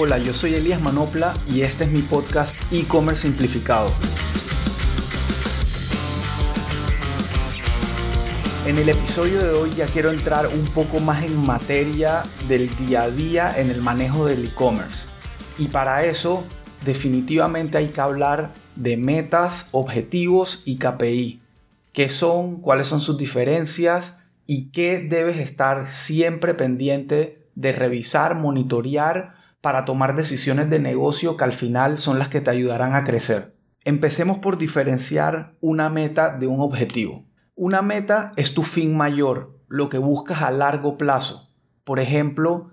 Hola, yo soy Elías Manopla y este es mi podcast e-commerce simplificado. En el episodio de hoy ya quiero entrar un poco más en materia del día a día en el manejo del e-commerce. Y para eso definitivamente hay que hablar de metas, objetivos y KPI. ¿Qué son? ¿Cuáles son sus diferencias? ¿Y qué debes estar siempre pendiente de revisar, monitorear para tomar decisiones de negocio que al final son las que te ayudarán a crecer. Empecemos por diferenciar una meta de un objetivo. Una meta es tu fin mayor, lo que buscas a largo plazo. Por ejemplo,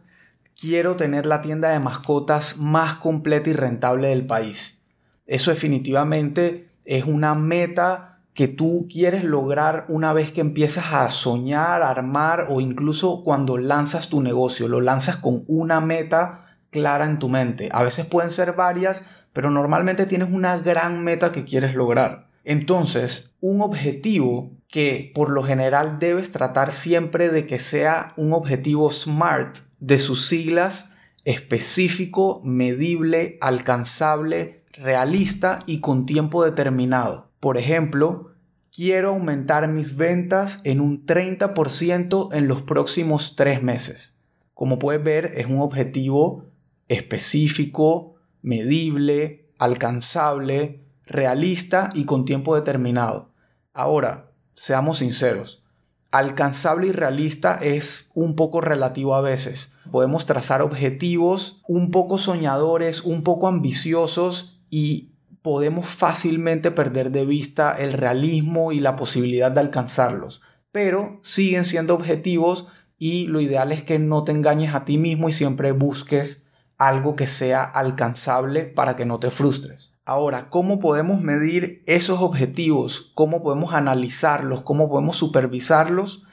quiero tener la tienda de mascotas más completa y rentable del país. Eso definitivamente es una meta que tú quieres lograr una vez que empiezas a soñar, armar o incluso cuando lanzas tu negocio. Lo lanzas con una meta clara en tu mente. A veces pueden ser varias, pero normalmente tienes una gran meta que quieres lograr. Entonces, un objetivo que por lo general debes tratar siempre de que sea un objetivo SMART de sus siglas específico, medible, alcanzable, realista y con tiempo determinado. Por ejemplo, quiero aumentar mis ventas en un 30% en los próximos tres meses. Como puedes ver, es un objetivo específico, medible, alcanzable, realista y con tiempo determinado. Ahora, seamos sinceros, alcanzable y realista es un poco relativo a veces. Podemos trazar objetivos un poco soñadores, un poco ambiciosos y podemos fácilmente perder de vista el realismo y la posibilidad de alcanzarlos. Pero siguen siendo objetivos y lo ideal es que no te engañes a ti mismo y siempre busques algo que sea alcanzable para que no te frustres. Ahora, ¿cómo podemos medir esos objetivos? ¿Cómo podemos analizarlos? ¿Cómo podemos supervisarlos?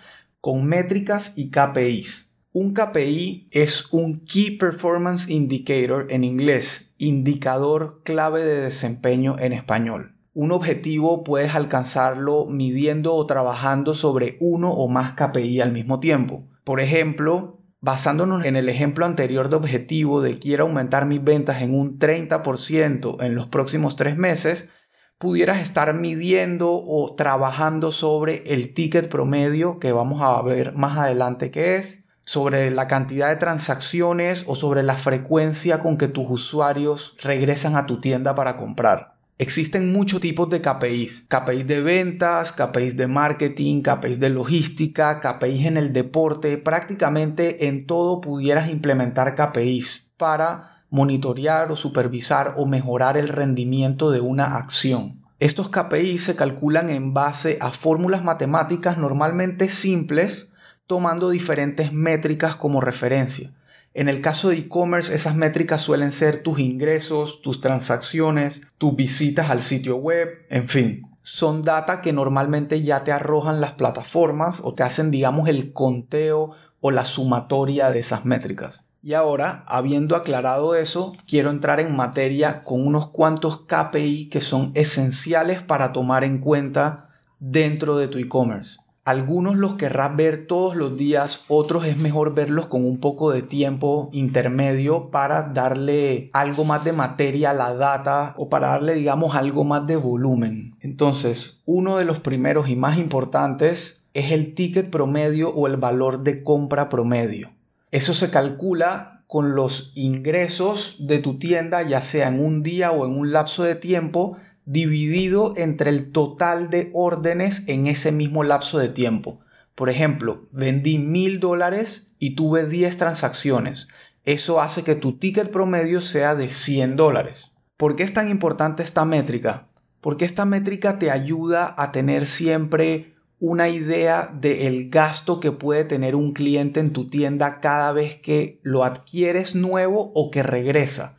Con métricas y KPIs. Un KPI es un Key Performance Indicator en inglés, indicador clave de desempeño en español. Un objetivo puedes alcanzarlo midiendo o trabajando sobre uno o más KPI al mismo tiempo. Por ejemplo, basándonos en el ejemplo anterior de objetivo de quiero aumentar mis ventas en un 30% en los próximos tres meses, pudieras estar midiendo o trabajando sobre el ticket promedio que vamos a ver más adelante qué es, sobre la cantidad de transacciones o sobre la frecuencia con que tus usuarios regresan a tu tienda para comprar. Existen muchos tipos de KPIs. KPIs de ventas, KPIs de marketing, KPIs de logística, KPIs en el deporte. Prácticamente en todo pudieras implementar KPIs para monitorear o supervisar o mejorar el rendimiento de una acción. Estos KPIs se calculan en base a fórmulas matemáticas normalmente simples, tomando diferentes métricas como referencia. En el caso de e-commerce, esas métricas suelen ser tus ingresos, tus transacciones, tus visitas al sitio web, en fin. Son data que normalmente ya te arrojan las plataformas o te hacen, digamos, el conteo o la sumatoria de esas métricas. Y ahora, habiendo aclarado eso, quiero entrar en materia con unos cuantos KPI que son esenciales para tomar en cuenta dentro de tu e-commerce. Algunos los querrás ver todos los días, otros es mejor verlos con un poco de tiempo intermedio para darle algo más de materia a la data o para darle, digamos, algo más de volumen. Entonces, uno de los primeros y más importantes es el ticket promedio o el valor de compra promedio. Eso se calcula con los ingresos de tu tienda, ya sea en un día o en un lapso de tiempo, dividido entre el total de órdenes en ese mismo lapso de tiempo. Por ejemplo, vendí mil dólares y tuve 10 transacciones. Eso hace que tu ticket promedio sea de 100 dólares. ¿Por qué es tan importante esta métrica? Porque esta métrica te ayuda a tener siempre una idea del gasto que puede tener un cliente en tu tienda cada vez que lo adquieres nuevo o que regresa.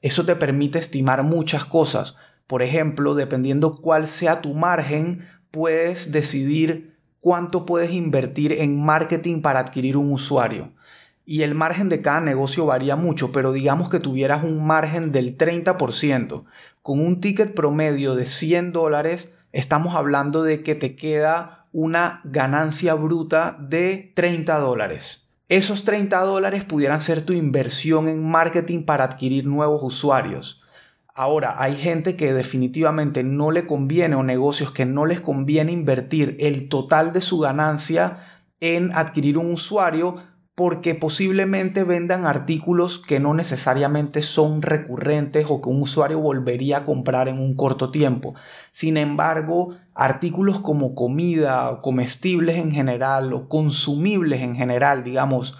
Eso te permite estimar muchas cosas. Por ejemplo, dependiendo cuál sea tu margen, puedes decidir cuánto puedes invertir en marketing para adquirir un usuario. Y el margen de cada negocio varía mucho, pero digamos que tuvieras un margen del 30%. Con un ticket promedio de 100 dólares, estamos hablando de que te queda una ganancia bruta de 30 dólares. Esos 30 dólares pudieran ser tu inversión en marketing para adquirir nuevos usuarios. Ahora, hay gente que definitivamente no le conviene o negocios que no les conviene invertir el total de su ganancia en adquirir un usuario porque posiblemente vendan artículos que no necesariamente son recurrentes o que un usuario volvería a comprar en un corto tiempo. Sin embargo, artículos como comida, comestibles en general o consumibles en general, digamos,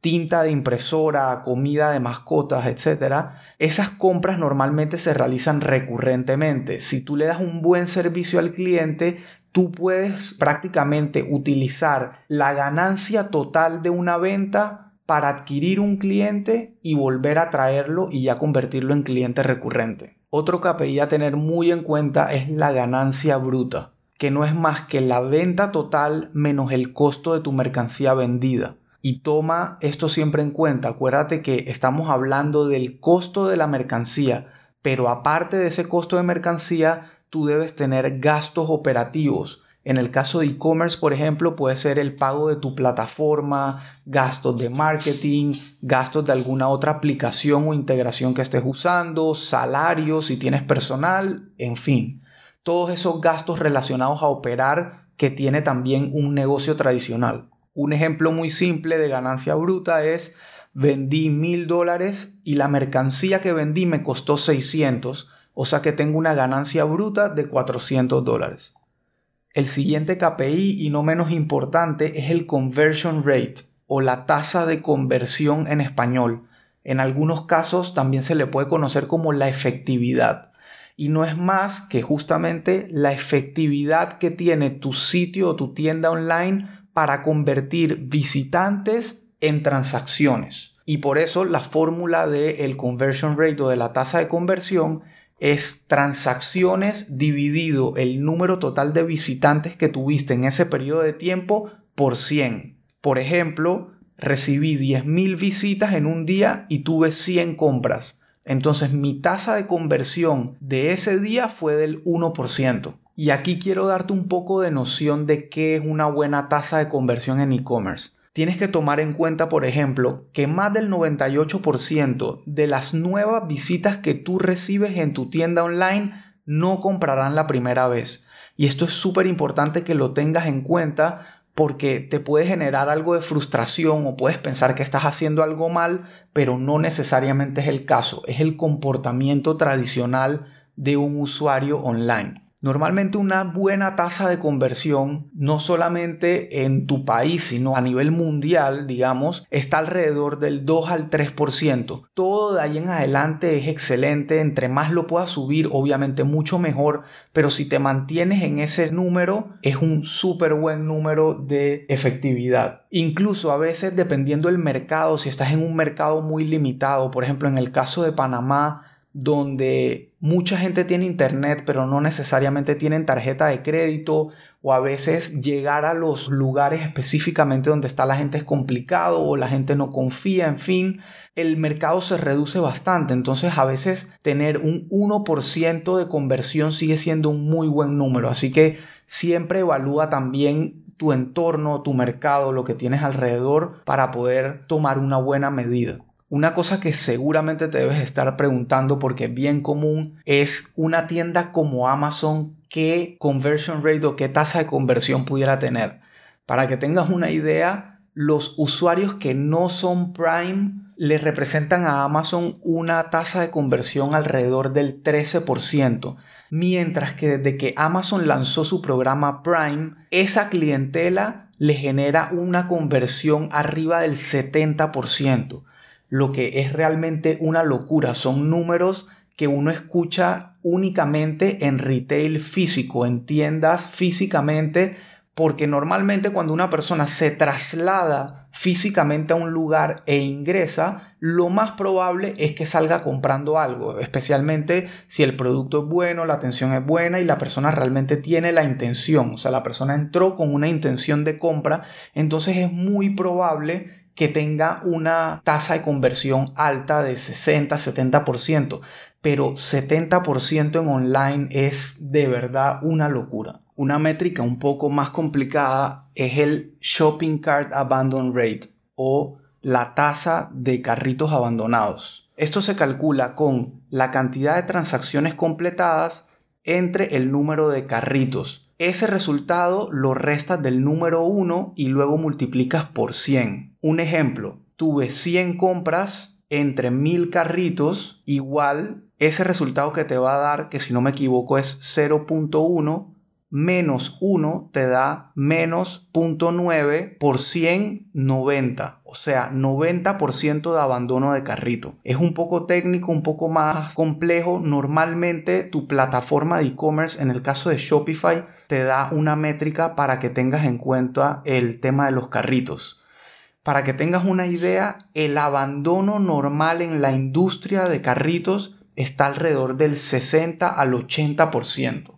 tinta de impresora, comida de mascotas, etc., esas compras normalmente se realizan recurrentemente. Si tú le das un buen servicio al cliente, tú puedes prácticamente utilizar la ganancia total de una venta para adquirir un cliente y volver a traerlo y ya convertirlo en cliente recurrente. Otro KPI a tener muy en cuenta es la ganancia bruta, que no es más que la venta total menos el costo de tu mercancía vendida. Y toma esto siempre en cuenta, acuérdate que estamos hablando del costo de la mercancía, pero aparte de ese costo de mercancía, tú debes tener gastos operativos. En el caso de e-commerce, por ejemplo, puede ser el pago de tu plataforma, gastos de marketing, gastos de alguna otra aplicación o integración que estés usando, salarios si tienes personal, en fin, todos esos gastos relacionados a operar que tiene también un negocio tradicional. Un ejemplo muy simple de ganancia bruta es vendí mil dólares y la mercancía que vendí me costó 600 o sea que tengo una ganancia bruta de 400 dólares. El siguiente KPI y no menos importante es el conversion rate o la tasa de conversión en español. En algunos casos también se le puede conocer como la efectividad. Y no es más que justamente la efectividad que tiene tu sitio o tu tienda online para convertir visitantes en transacciones. Y por eso la fórmula del conversion rate o de la tasa de conversión es transacciones dividido el número total de visitantes que tuviste en ese periodo de tiempo por 100. Por ejemplo, recibí 10.000 visitas en un día y tuve 100 compras. Entonces mi tasa de conversión de ese día fue del 1%. Y aquí quiero darte un poco de noción de qué es una buena tasa de conversión en e-commerce tienes que tomar en cuenta, por ejemplo, que más del 98% de las nuevas visitas que tú recibes en tu tienda online no comprarán la primera vez. Y esto es súper importante que lo tengas en cuenta porque te puede generar algo de frustración o puedes pensar que estás haciendo algo mal, pero no necesariamente es el caso. Es el comportamiento tradicional de un usuario online. Normalmente una buena tasa de conversión, no solamente en tu país, sino a nivel mundial, digamos, está alrededor del 2 al 3%. Todo de ahí en adelante es excelente, entre más lo puedas subir, obviamente mucho mejor, pero si te mantienes en ese número, es un súper buen número de efectividad. Incluso a veces, dependiendo del mercado, si estás en un mercado muy limitado, por ejemplo en el caso de Panamá, donde mucha gente tiene internet pero no necesariamente tienen tarjeta de crédito o a veces llegar a los lugares específicamente donde está la gente es complicado o la gente no confía, en fin, el mercado se reduce bastante, entonces a veces tener un 1% de conversión sigue siendo un muy buen número, así que siempre evalúa también tu entorno, tu mercado, lo que tienes alrededor para poder tomar una buena medida. Una cosa que seguramente te debes estar preguntando porque es bien común es una tienda como Amazon qué conversion rate o qué tasa de conversión pudiera tener. Para que tengas una idea, los usuarios que no son Prime le representan a Amazon una tasa de conversión alrededor del 13%, mientras que desde que Amazon lanzó su programa Prime, esa clientela le genera una conversión arriba del 70% lo que es realmente una locura. Son números que uno escucha únicamente en retail físico, en tiendas físicamente, porque normalmente cuando una persona se traslada físicamente a un lugar e ingresa, lo más probable es que salga comprando algo, especialmente si el producto es bueno, la atención es buena y la persona realmente tiene la intención, o sea, la persona entró con una intención de compra, entonces es muy probable que tenga una tasa de conversión alta de 60-70%, pero 70% en online es de verdad una locura. Una métrica un poco más complicada es el Shopping Cart Abandon Rate o la tasa de carritos abandonados. Esto se calcula con la cantidad de transacciones completadas entre el número de carritos. Ese resultado lo restas del número 1 y luego multiplicas por 100. Un ejemplo, tuve 100 compras entre 1000 carritos, igual ese resultado que te va a dar, que si no me equivoco es 0.1, menos 1 te da menos 0.9 por 100, 90. O sea, 90% de abandono de carrito. Es un poco técnico, un poco más complejo. Normalmente tu plataforma de e-commerce, en el caso de Shopify, te da una métrica para que tengas en cuenta el tema de los carritos. Para que tengas una idea, el abandono normal en la industria de carritos está alrededor del 60 al 80%.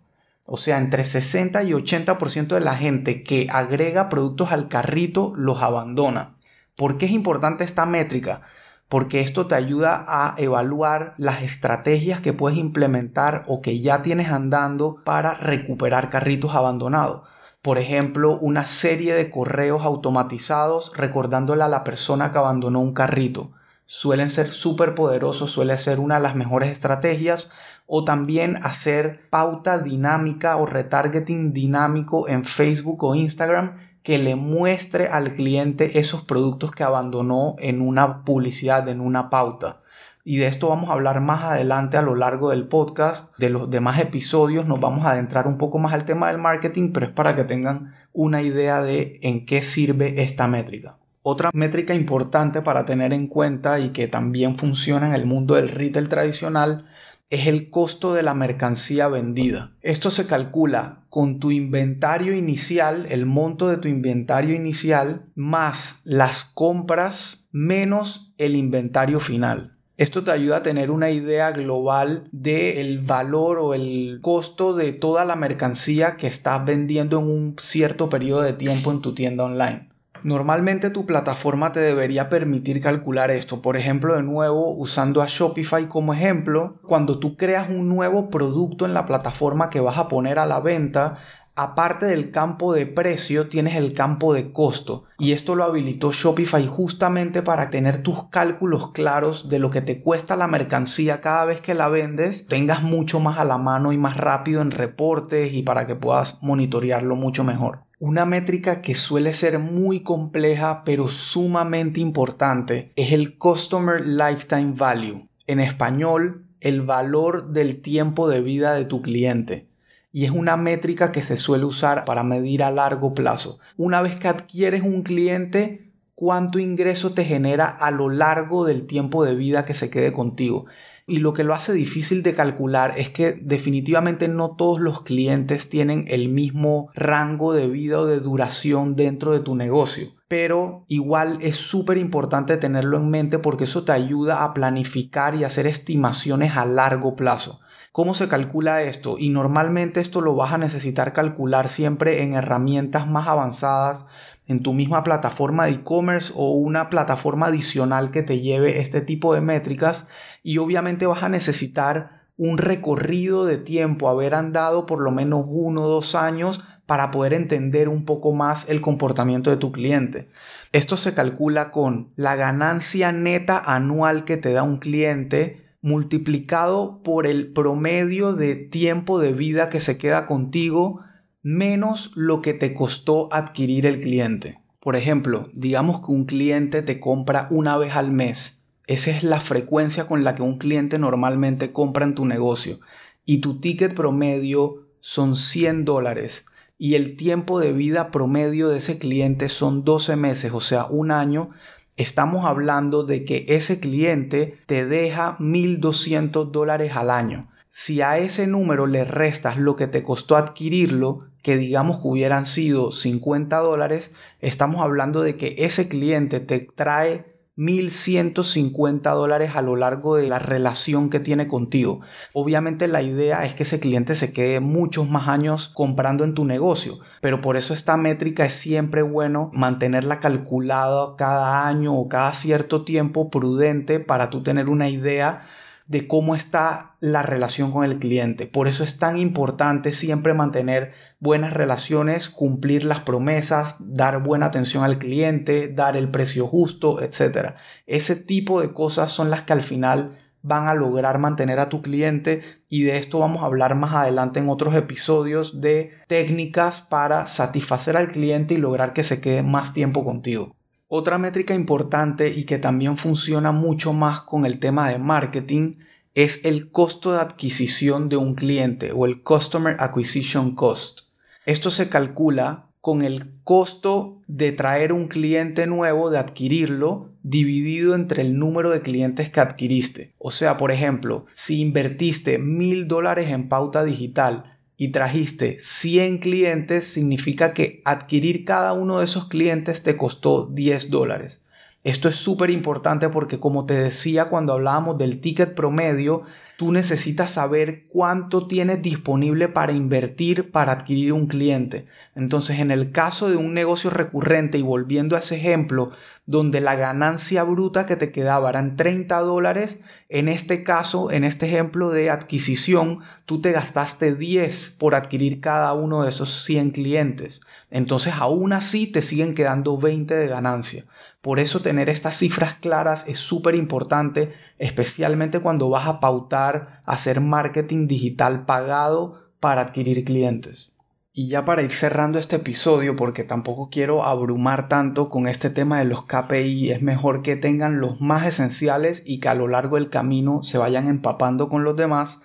O sea, entre 60 y 80% de la gente que agrega productos al carrito los abandona. ¿Por qué es importante esta métrica? Porque esto te ayuda a evaluar las estrategias que puedes implementar o que ya tienes andando para recuperar carritos abandonados. Por ejemplo, una serie de correos automatizados recordándole a la persona que abandonó un carrito. Suelen ser súper poderosos, suele ser una de las mejores estrategias o también hacer pauta dinámica o retargeting dinámico en Facebook o Instagram que le muestre al cliente esos productos que abandonó en una publicidad, en una pauta. Y de esto vamos a hablar más adelante a lo largo del podcast. De los demás episodios nos vamos a adentrar un poco más al tema del marketing, pero es para que tengan una idea de en qué sirve esta métrica. Otra métrica importante para tener en cuenta y que también funciona en el mundo del retail tradicional es el costo de la mercancía vendida. Esto se calcula con tu inventario inicial, el monto de tu inventario inicial, más las compras menos el inventario final. Esto te ayuda a tener una idea global del valor o el costo de toda la mercancía que estás vendiendo en un cierto periodo de tiempo en tu tienda online. Normalmente tu plataforma te debería permitir calcular esto. Por ejemplo, de nuevo, usando a Shopify como ejemplo, cuando tú creas un nuevo producto en la plataforma que vas a poner a la venta, aparte del campo de precio, tienes el campo de costo. Y esto lo habilitó Shopify justamente para tener tus cálculos claros de lo que te cuesta la mercancía cada vez que la vendes, tengas mucho más a la mano y más rápido en reportes y para que puedas monitorearlo mucho mejor. Una métrica que suele ser muy compleja pero sumamente importante es el Customer Lifetime Value. En español, el valor del tiempo de vida de tu cliente. Y es una métrica que se suele usar para medir a largo plazo. Una vez que adquieres un cliente, cuánto ingreso te genera a lo largo del tiempo de vida que se quede contigo y lo que lo hace difícil de calcular es que definitivamente no todos los clientes tienen el mismo rango de vida o de duración dentro de tu negocio. Pero igual es súper importante tenerlo en mente porque eso te ayuda a planificar y hacer estimaciones a largo plazo. ¿Cómo se calcula esto? Y normalmente esto lo vas a necesitar calcular siempre en herramientas más avanzadas en tu misma plataforma de e-commerce o una plataforma adicional que te lleve este tipo de métricas y obviamente vas a necesitar un recorrido de tiempo, haber andado por lo menos uno o dos años para poder entender un poco más el comportamiento de tu cliente. Esto se calcula con la ganancia neta anual que te da un cliente multiplicado por el promedio de tiempo de vida que se queda contigo menos lo que te costó adquirir el cliente. Por ejemplo, digamos que un cliente te compra una vez al mes. Esa es la frecuencia con la que un cliente normalmente compra en tu negocio. Y tu ticket promedio son 100 dólares. Y el tiempo de vida promedio de ese cliente son 12 meses, o sea, un año. Estamos hablando de que ese cliente te deja 1.200 dólares al año. Si a ese número le restas lo que te costó adquirirlo, que digamos que hubieran sido 50 dólares, estamos hablando de que ese cliente te trae 1.150 dólares a lo largo de la relación que tiene contigo. Obviamente la idea es que ese cliente se quede muchos más años comprando en tu negocio, pero por eso esta métrica es siempre bueno mantenerla calculada cada año o cada cierto tiempo prudente para tú tener una idea de cómo está la relación con el cliente. Por eso es tan importante siempre mantener buenas relaciones, cumplir las promesas, dar buena atención al cliente, dar el precio justo, etc. Ese tipo de cosas son las que al final van a lograr mantener a tu cliente y de esto vamos a hablar más adelante en otros episodios de técnicas para satisfacer al cliente y lograr que se quede más tiempo contigo. Otra métrica importante y que también funciona mucho más con el tema de marketing es el costo de adquisición de un cliente o el Customer Acquisition Cost. Esto se calcula con el costo de traer un cliente nuevo, de adquirirlo, dividido entre el número de clientes que adquiriste. O sea, por ejemplo, si invertiste mil dólares en pauta digital y trajiste 100 clientes, significa que adquirir cada uno de esos clientes te costó 10 dólares. Esto es súper importante porque como te decía cuando hablábamos del ticket promedio, tú necesitas saber cuánto tienes disponible para invertir para adquirir un cliente. Entonces, en el caso de un negocio recurrente y volviendo a ese ejemplo, donde la ganancia bruta que te quedaba eran 30 dólares, en este caso, en este ejemplo de adquisición, tú te gastaste 10 por adquirir cada uno de esos 100 clientes. Entonces, aún así te siguen quedando 20 de ganancia. Por eso tener estas cifras claras es súper importante, especialmente cuando vas a pautar hacer marketing digital pagado para adquirir clientes. Y ya para ir cerrando este episodio, porque tampoco quiero abrumar tanto con este tema de los KPI, es mejor que tengan los más esenciales y que a lo largo del camino se vayan empapando con los demás,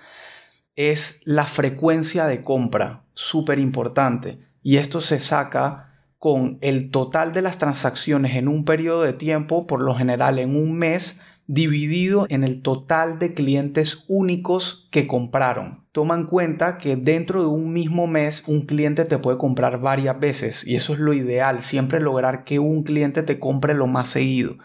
es la frecuencia de compra, súper importante. Y esto se saca con el total de las transacciones en un periodo de tiempo, por lo general en un mes, dividido en el total de clientes únicos que compraron. Toma en cuenta que dentro de un mismo mes un cliente te puede comprar varias veces y eso es lo ideal, siempre lograr que un cliente te compre lo más seguido.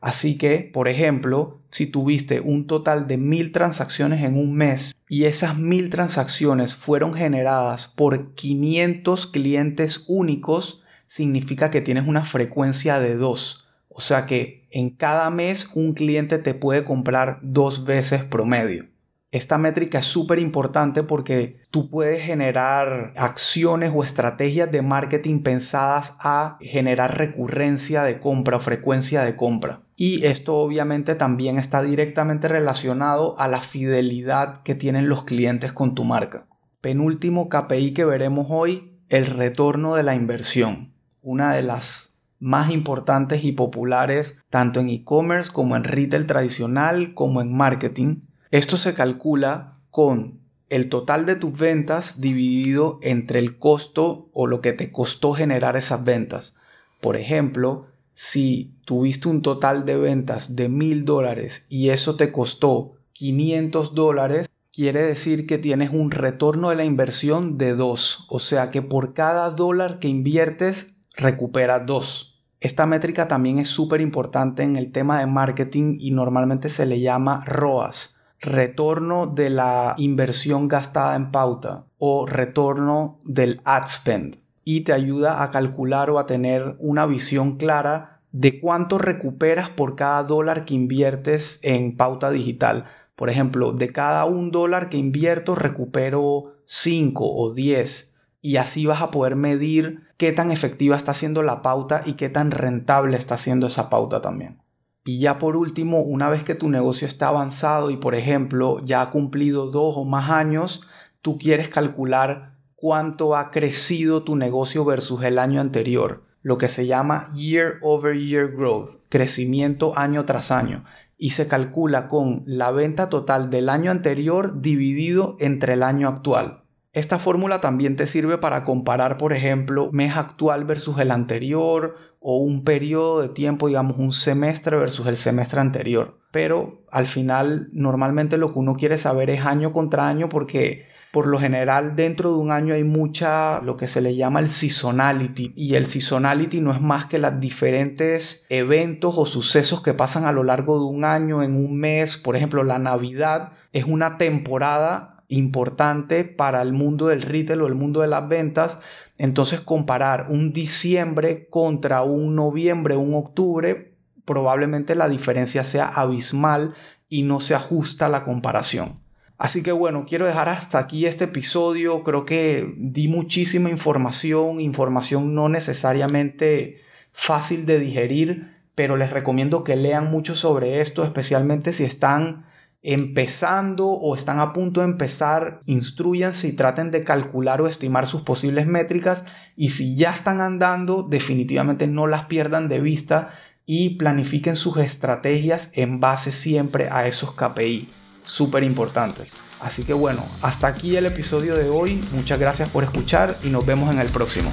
Así que, por ejemplo, si tuviste un total de mil transacciones en un mes y esas mil transacciones fueron generadas por 500 clientes únicos, significa que tienes una frecuencia de dos. O sea que en cada mes un cliente te puede comprar dos veces promedio. Esta métrica es súper importante porque tú puedes generar acciones o estrategias de marketing pensadas a generar recurrencia de compra o frecuencia de compra. Y esto obviamente también está directamente relacionado a la fidelidad que tienen los clientes con tu marca. Penúltimo KPI que veremos hoy, el retorno de la inversión una de las más importantes y populares tanto en e-commerce como en retail tradicional como en marketing. Esto se calcula con el total de tus ventas dividido entre el costo o lo que te costó generar esas ventas. Por ejemplo, si tuviste un total de ventas de mil dólares y eso te costó 500 dólares, quiere decir que tienes un retorno de la inversión de 2. O sea que por cada dólar que inviertes recupera dos. Esta métrica también es súper importante en el tema de marketing y normalmente se le llama ROAS, retorno de la inversión gastada en pauta o retorno del ad spend y te ayuda a calcular o a tener una visión clara de cuánto recuperas por cada dólar que inviertes en pauta digital. Por ejemplo, de cada un dólar que invierto recupero 5 o 10 y así vas a poder medir qué tan efectiva está siendo la pauta y qué tan rentable está siendo esa pauta también. Y ya por último, una vez que tu negocio está avanzado y por ejemplo ya ha cumplido dos o más años, tú quieres calcular cuánto ha crecido tu negocio versus el año anterior, lo que se llama year over year growth, crecimiento año tras año, y se calcula con la venta total del año anterior dividido entre el año actual. Esta fórmula también te sirve para comparar, por ejemplo, mes actual versus el anterior o un periodo de tiempo, digamos un semestre versus el semestre anterior. Pero al final normalmente lo que uno quiere saber es año contra año porque por lo general dentro de un año hay mucha lo que se le llama el seasonality y el seasonality no es más que los diferentes eventos o sucesos que pasan a lo largo de un año en un mes, por ejemplo la Navidad es una temporada importante para el mundo del retail o el mundo de las ventas. Entonces comparar un diciembre contra un noviembre, un octubre, probablemente la diferencia sea abismal y no se ajusta la comparación. Así que bueno, quiero dejar hasta aquí este episodio. Creo que di muchísima información, información no necesariamente fácil de digerir, pero les recomiendo que lean mucho sobre esto, especialmente si están empezando o están a punto de empezar, instruyanse y traten de calcular o estimar sus posibles métricas y si ya están andando, definitivamente no las pierdan de vista y planifiquen sus estrategias en base siempre a esos KPI súper importantes. Así que bueno, hasta aquí el episodio de hoy. Muchas gracias por escuchar y nos vemos en el próximo.